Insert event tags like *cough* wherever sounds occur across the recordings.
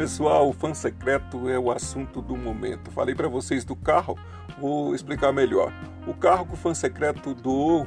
pessoal, o fã secreto é o assunto do momento. Falei para vocês do carro, vou explicar melhor. O carro que o fã secreto doou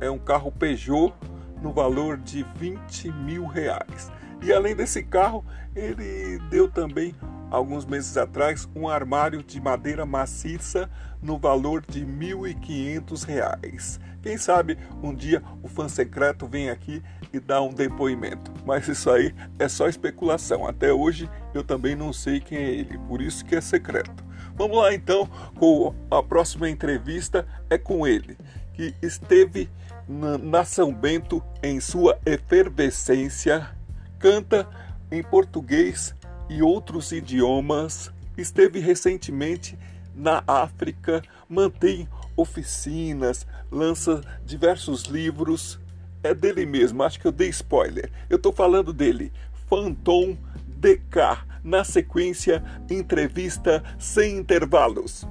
é um carro Peugeot no valor de 20 mil reais. E além desse carro, ele deu também, alguns meses atrás, um armário de madeira maciça no valor de R$ 1.500. Quem sabe um dia o fã secreto vem aqui e dá um depoimento. Mas isso aí é só especulação. Até hoje eu também não sei quem é ele, por isso que é secreto. Vamos lá então com a próxima entrevista é com ele, que esteve na São Bento em sua efervescência, canta em português e outros idiomas, esteve recentemente na África, mantém oficinas, lança diversos livros. É dele mesmo, acho que eu dei spoiler. Eu estou falando dele, Phantom DK. Na sequência, entrevista sem intervalos.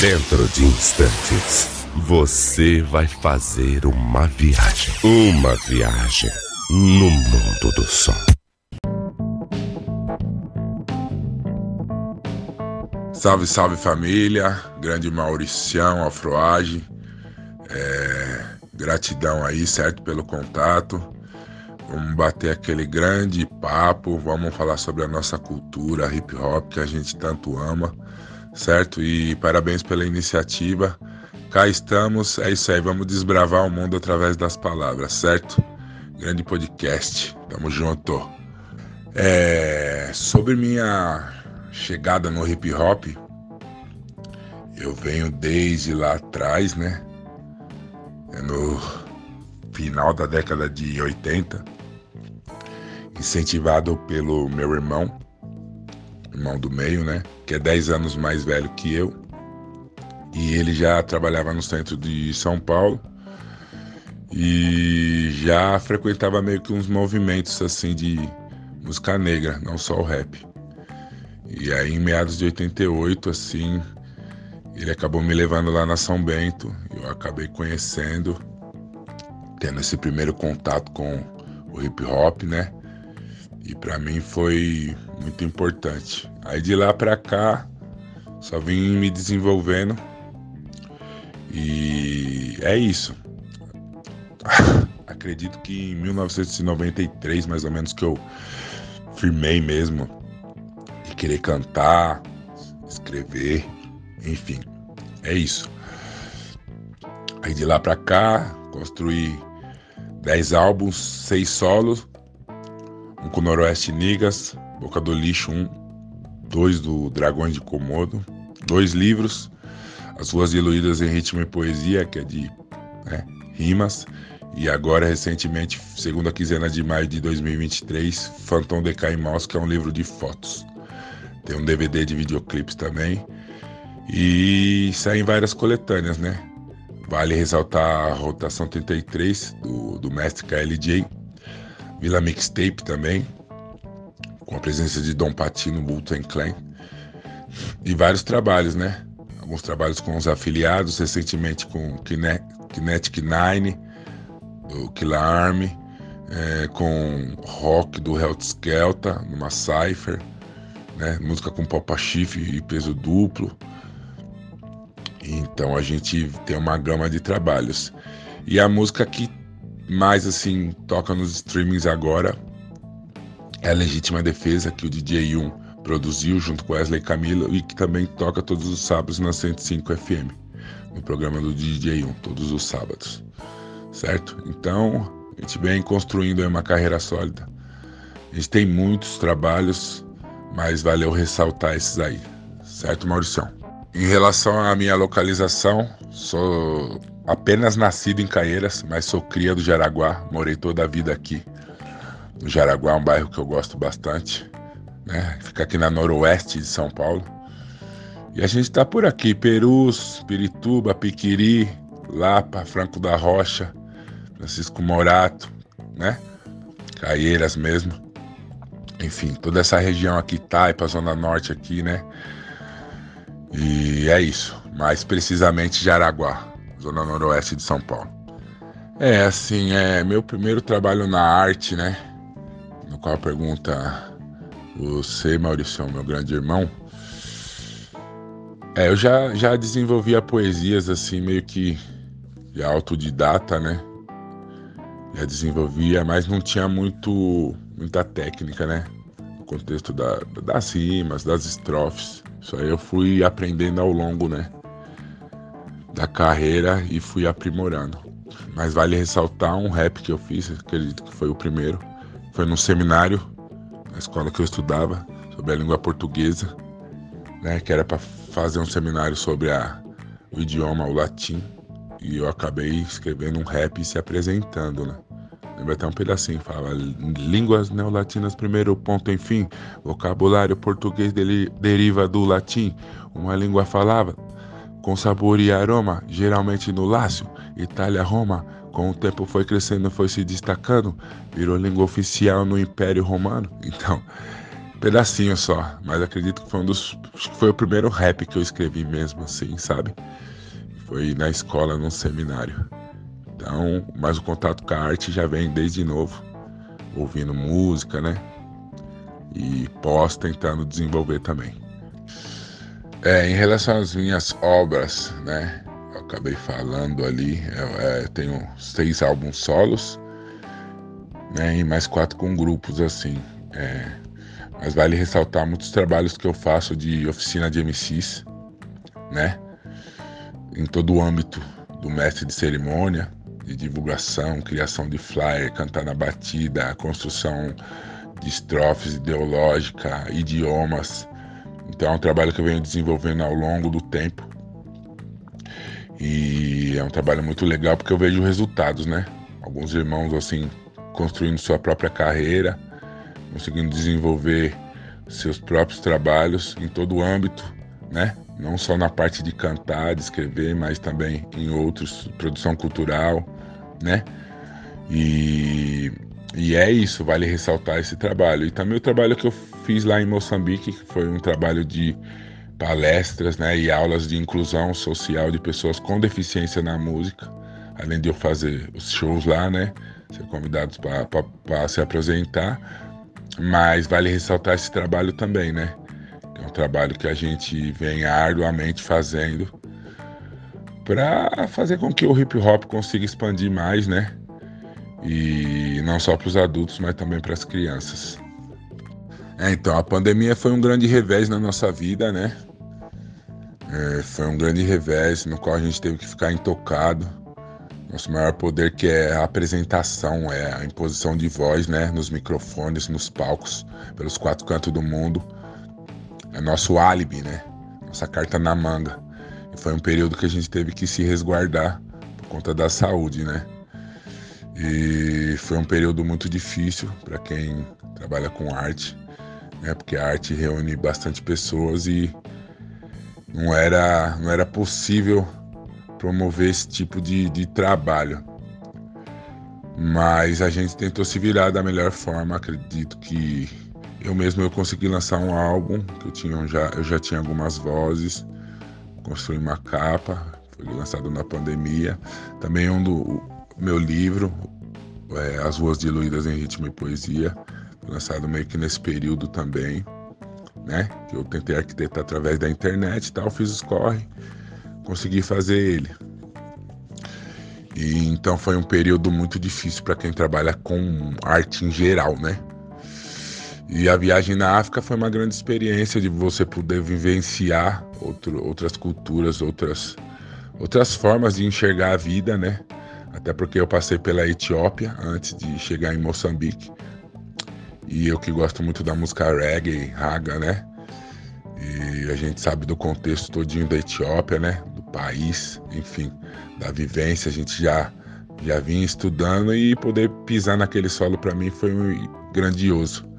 Dentro de instantes, você vai fazer uma viagem. Uma viagem no mundo do som. Salve, salve família, grande Mauricião, Afroage. É, gratidão aí, certo, pelo contato. Vamos bater aquele grande papo, vamos falar sobre a nossa cultura hip hop que a gente tanto ama, certo? E parabéns pela iniciativa. Cá estamos, é isso aí, vamos desbravar o mundo através das palavras, certo? Grande podcast, tamo junto. É, sobre minha chegada no hip hop, eu venho desde lá atrás, né? É no final da década de 80, incentivado pelo meu irmão, irmão do meio, né? Que é 10 anos mais velho que eu. E ele já trabalhava no centro de São Paulo e já frequentava meio que uns movimentos assim de música negra, não só o rap. E aí, em meados de 88, assim, ele acabou me levando lá na São Bento. Eu acabei conhecendo, tendo esse primeiro contato com o hip hop, né? E para mim foi muito importante. Aí de lá para cá, só vim me desenvolvendo. E é isso. *laughs* Acredito que em 1993, mais ou menos, que eu firmei mesmo querer cantar, escrever, enfim, é isso. Aí de lá pra cá, construí 10 álbuns, 6 solos, um com Noroeste Nigas, Boca do Lixo 1, um, dois do Dragões de Komodo, dois livros, As Ruas Diluídas em Ritmo e Poesia, que é de né, rimas, e agora, recentemente, segunda quinzena de maio de 2023, Phantom de Caimós, que é um livro de fotos. Tem um DVD de videoclipes também. E saem várias coletâneas, né? Vale ressaltar a Rotação 33 do, do mestre KLJ. Vila Mixtape também, com a presença de Dom Patino, Bulton Clan. E vários trabalhos, né? Alguns trabalhos com os afiliados, recentemente com Kinetic Nine, do Killer Army, é, com rock do Health Skelta, numa Cypher né? Música com popa chifre e peso duplo. Então a gente tem uma gama de trabalhos. E a música que mais assim toca nos streamings agora é a Legítima Defesa, que o DJ 1 produziu junto com Wesley Camilo e que também toca todos os sábados na 105 FM, no programa do DJ 1, todos os sábados. Certo? Então, a gente vem construindo uma carreira sólida. A gente tem muitos trabalhos mas valeu ressaltar esses aí, certo, Mauricião? Em relação à minha localização, sou apenas nascido em Caieiras, mas sou cria do Jaraguá, morei toda a vida aqui. No Jaraguá é um bairro que eu gosto bastante, né? Fica aqui na noroeste de São Paulo. E a gente está por aqui, Perus, Pirituba, Piquiri, Lapa, Franco da Rocha, Francisco Morato, né? Caieiras mesmo enfim, toda essa região aqui, Taipa, Zona Norte aqui, né? E é isso, mais precisamente Jaraguá, Zona Noroeste de São Paulo. É, assim, é meu primeiro trabalho na arte, né? No qual pergunta você, Maurício, meu grande irmão. É, eu já, já desenvolvia poesias assim, meio que de autodidata, né? Já desenvolvia, mas não tinha muito, muita técnica, né? No contexto da, das rimas, das estrofes. Isso aí eu fui aprendendo ao longo, né? Da carreira e fui aprimorando. Mas vale ressaltar um rap que eu fiz, acredito que foi o primeiro. Foi num seminário, na escola que eu estudava, sobre a língua portuguesa, né? Que era para fazer um seminário sobre a, o idioma, o latim, e eu acabei escrevendo um rap e se apresentando, né? Lembra até um pedacinho, fala línguas neolatinas, primeiro ponto, enfim, vocabulário português dele, deriva do latim, uma língua falava com sabor e aroma, geralmente no Lácio, Itália, Roma, com o tempo foi crescendo, foi se destacando, virou língua oficial no Império Romano. Então, pedacinho só, mas acredito que foi um dos. Foi o primeiro rap que eu escrevi mesmo, assim, sabe? Foi na escola, num seminário. Então, mas o contato com a arte já vem desde novo, ouvindo música, né? E pós tentando desenvolver também. É, em relação às minhas obras, né? Eu acabei falando ali, eu, é, tenho seis álbuns solos, né? E mais quatro com grupos, assim. É, mas vale ressaltar muitos trabalhos que eu faço de oficina de MCs, né? Em todo o âmbito do mestre de cerimônia, de divulgação, criação de flyer, cantar na batida, construção de estrofes ideológica, idiomas. Então é um trabalho que eu venho desenvolvendo ao longo do tempo. E é um trabalho muito legal porque eu vejo resultados, né? Alguns irmãos assim construindo sua própria carreira, conseguindo desenvolver seus próprios trabalhos em todo o âmbito, né? Não só na parte de cantar, de escrever, mas também em outros, produção cultural, né? E, e é isso, vale ressaltar esse trabalho. E também o trabalho que eu fiz lá em Moçambique, que foi um trabalho de palestras, né, e aulas de inclusão social de pessoas com deficiência na música, além de eu fazer os shows lá, né, ser convidados para se apresentar mas vale ressaltar esse trabalho também, né? É um trabalho que a gente vem arduamente fazendo para fazer com que o hip hop consiga expandir mais, né? E não só para os adultos, mas também para as crianças. É, então, a pandemia foi um grande revés na nossa vida, né? É, foi um grande revés no qual a gente teve que ficar intocado nosso maior poder que é a apresentação, é a imposição de voz, né, nos microfones, nos palcos, pelos quatro cantos do mundo. É nosso álibi, né? Nossa carta na manga. Foi um período que a gente teve que se resguardar por conta da saúde, né? E foi um período muito difícil para quem trabalha com arte, né? Porque a arte reúne bastante pessoas e não era, não era possível promover esse tipo de, de trabalho. Mas a gente tentou se virar da melhor forma. Acredito que eu mesmo eu consegui lançar um álbum que eu tinha já eu já tinha algumas vozes, construí uma capa, foi lançado na pandemia. Também um do meu livro, é, As Ruas Diluídas em Ritmo e Poesia, lançado meio que nesse período também, né? Que eu tentei arquitetar através da internet e tal, fiz os corre consegui fazer ele. E então foi um período muito difícil para quem trabalha com arte em geral, né? E a viagem na África foi uma grande experiência de você poder vivenciar outro, outras culturas, outras, outras formas de enxergar a vida, né? Até porque eu passei pela Etiópia antes de chegar em Moçambique. E eu que gosto muito da música reggae, raga, né? E a gente sabe do contexto todinho da Etiópia, né? Do país, enfim, da vivência, a gente já já vinha estudando e poder pisar naquele solo para mim foi grandioso.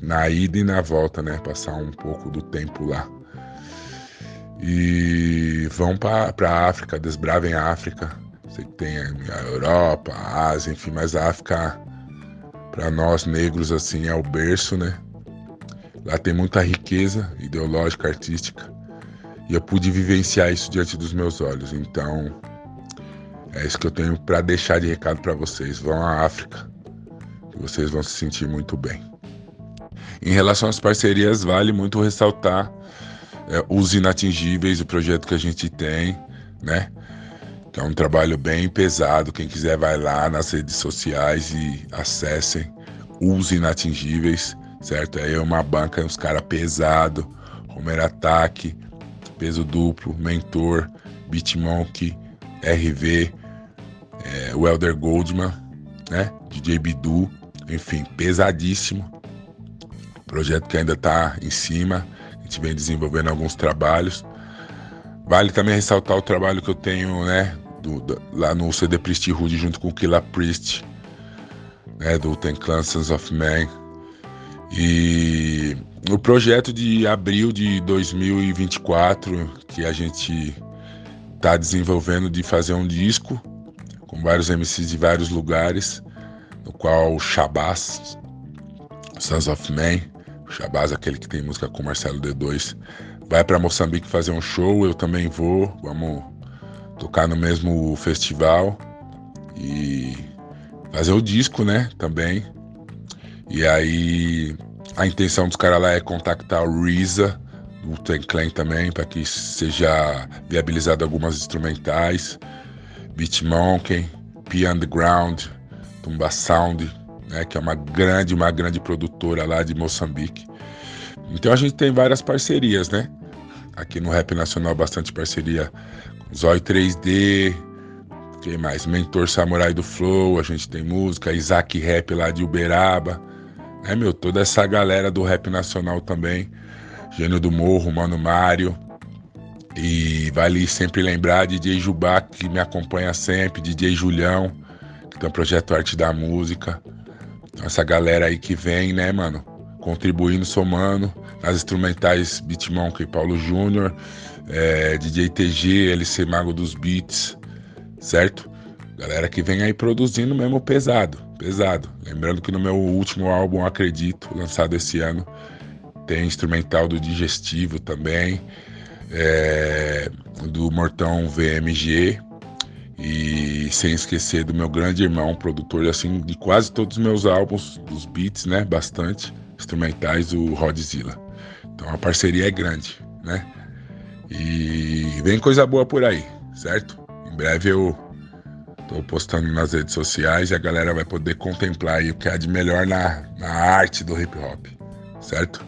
Na ida e na volta, né? Passar um pouco do tempo lá. E vão para a África, desbravem a África. Sei que tem a Europa, a Ásia, enfim, mas a África, para nós negros, assim, é o berço, né? Lá tem muita riqueza ideológica, artística, e eu pude vivenciar isso diante dos meus olhos. Então, É isso que eu tenho para deixar de recado para vocês. Vão à África, que vocês vão se sentir muito bem. Em relação às parcerias, vale muito ressaltar é, os inatingíveis, o projeto que a gente tem, né? Que é um trabalho bem pesado. Quem quiser vai lá nas redes sociais e acessem os inatingíveis, certo? Aí é uma banca, uns caras pesado, Homer Ataque, peso duplo, mentor, Bitmonk, RV, é, Elder Goldman, né? DJ Bidu, enfim, pesadíssimo. Projeto que ainda está em cima, a gente vem desenvolvendo alguns trabalhos. Vale também ressaltar o trabalho que eu tenho, né? Do, do, lá no CD Priesthood junto com o Killa Priest, né? Do Ten Clan Sons of Man. E o projeto de abril de 2024 que a gente está desenvolvendo de fazer um disco com vários MCs de vários lugares, no qual o Shabazz, Sons of Man, Shabazz, aquele que tem música com Marcelo D2, vai para Moçambique fazer um show, eu também vou, vamos tocar no mesmo festival e fazer o disco, né, também. E aí a intenção dos caras lá é contactar o Reza, do Ten Clan também, para que seja viabilizado algumas instrumentais. Beat Monkey, P Underground, Tumba Sound, né, que é uma grande, uma grande produtora lá de Moçambique. Então a gente tem várias parcerias, né? Aqui no Rap Nacional, bastante parceria com Zóio 3D, quem mais? Mentor Samurai do Flow, a gente tem música, Isaac Rap lá de Uberaba, né, meu? Toda essa galera do Rap Nacional também, Gênio do Morro, Mano Mário, e vale sempre lembrar DJ Jubá, que me acompanha sempre, DJ Julião, que tem o projeto Arte da Música. Essa galera aí que vem, né, mano? Contribuindo, somando. Nas instrumentais Beatmonk e Paulo Júnior, é, DJ TG, LC Mago dos Beats, certo? Galera que vem aí produzindo mesmo pesado, pesado. Lembrando que no meu último álbum, Acredito, lançado esse ano, tem instrumental do Digestivo também é, do Mortão VMG e sem esquecer do meu grande irmão, produtor assim de quase todos os meus álbuns, dos beats, né, bastante instrumentais, o Rodzilla. Então a parceria é grande, né? E vem coisa boa por aí, certo? Em breve eu tô postando nas redes sociais e a galera vai poder contemplar o que há de melhor na, na arte do hip hop, certo?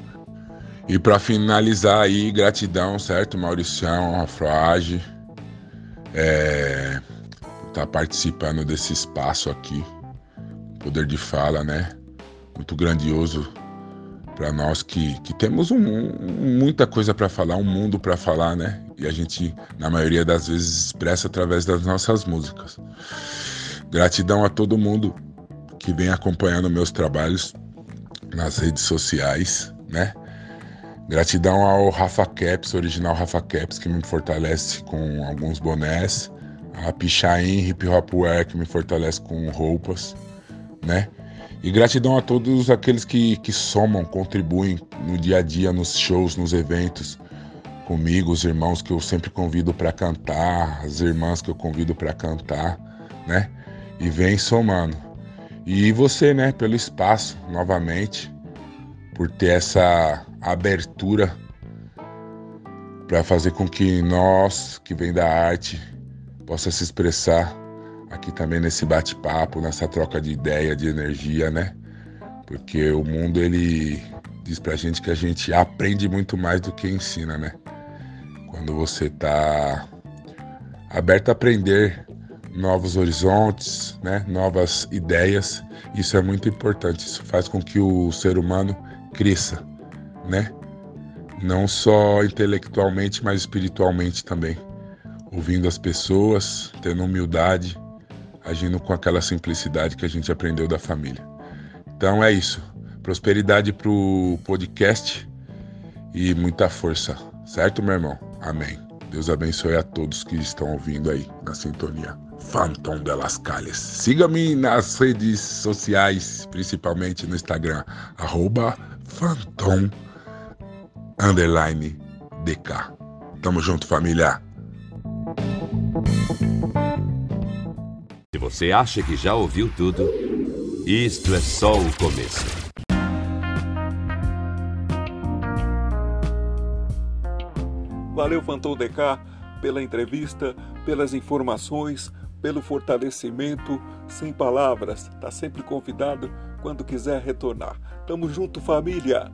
E para finalizar aí, gratidão, certo, Mauricião, Afroage, é, tá participando desse espaço aqui, poder de fala, né? Muito grandioso para nós que, que temos um, muita coisa para falar, um mundo para falar, né? E a gente, na maioria das vezes, expressa através das nossas músicas. Gratidão a todo mundo que vem acompanhando meus trabalhos nas redes sociais, né? Gratidão ao Rafa Caps, original Rafa Caps, que me fortalece com alguns bonés. A Pichain Hip Hop Wear, que me fortalece com roupas, né? E gratidão a todos aqueles que, que somam, contribuem no dia a dia, nos shows, nos eventos, comigo, os irmãos que eu sempre convido para cantar, as irmãs que eu convido para cantar, né? E vem somando. E você, né, pelo espaço, novamente, por ter essa abertura para fazer com que nós, que vem da arte, possa se expressar aqui também nesse bate-papo, nessa troca de ideia, de energia, né? Porque o mundo ele diz pra gente que a gente aprende muito mais do que ensina, né? Quando você tá aberto a aprender novos horizontes, né? Novas ideias, isso é muito importante. Isso faz com que o ser humano cresça, né? Não só intelectualmente, mas espiritualmente também. Ouvindo as pessoas, tendo humildade, agindo com aquela simplicidade que a gente aprendeu da família. Então é isso. Prosperidade pro podcast e muita força, certo, meu irmão? Amém. Deus abençoe a todos que estão ouvindo aí na sintonia. Phantom de las Calles. Siga-me nas redes sociais, principalmente no Instagram, arroba Phantom DK. Tamo junto, família. Você acha que já ouviu tudo, isto é só o começo. Valeu, Fantou DK, pela entrevista, pelas informações, pelo fortalecimento. Sem palavras, tá sempre convidado quando quiser retornar. Tamo junto, família!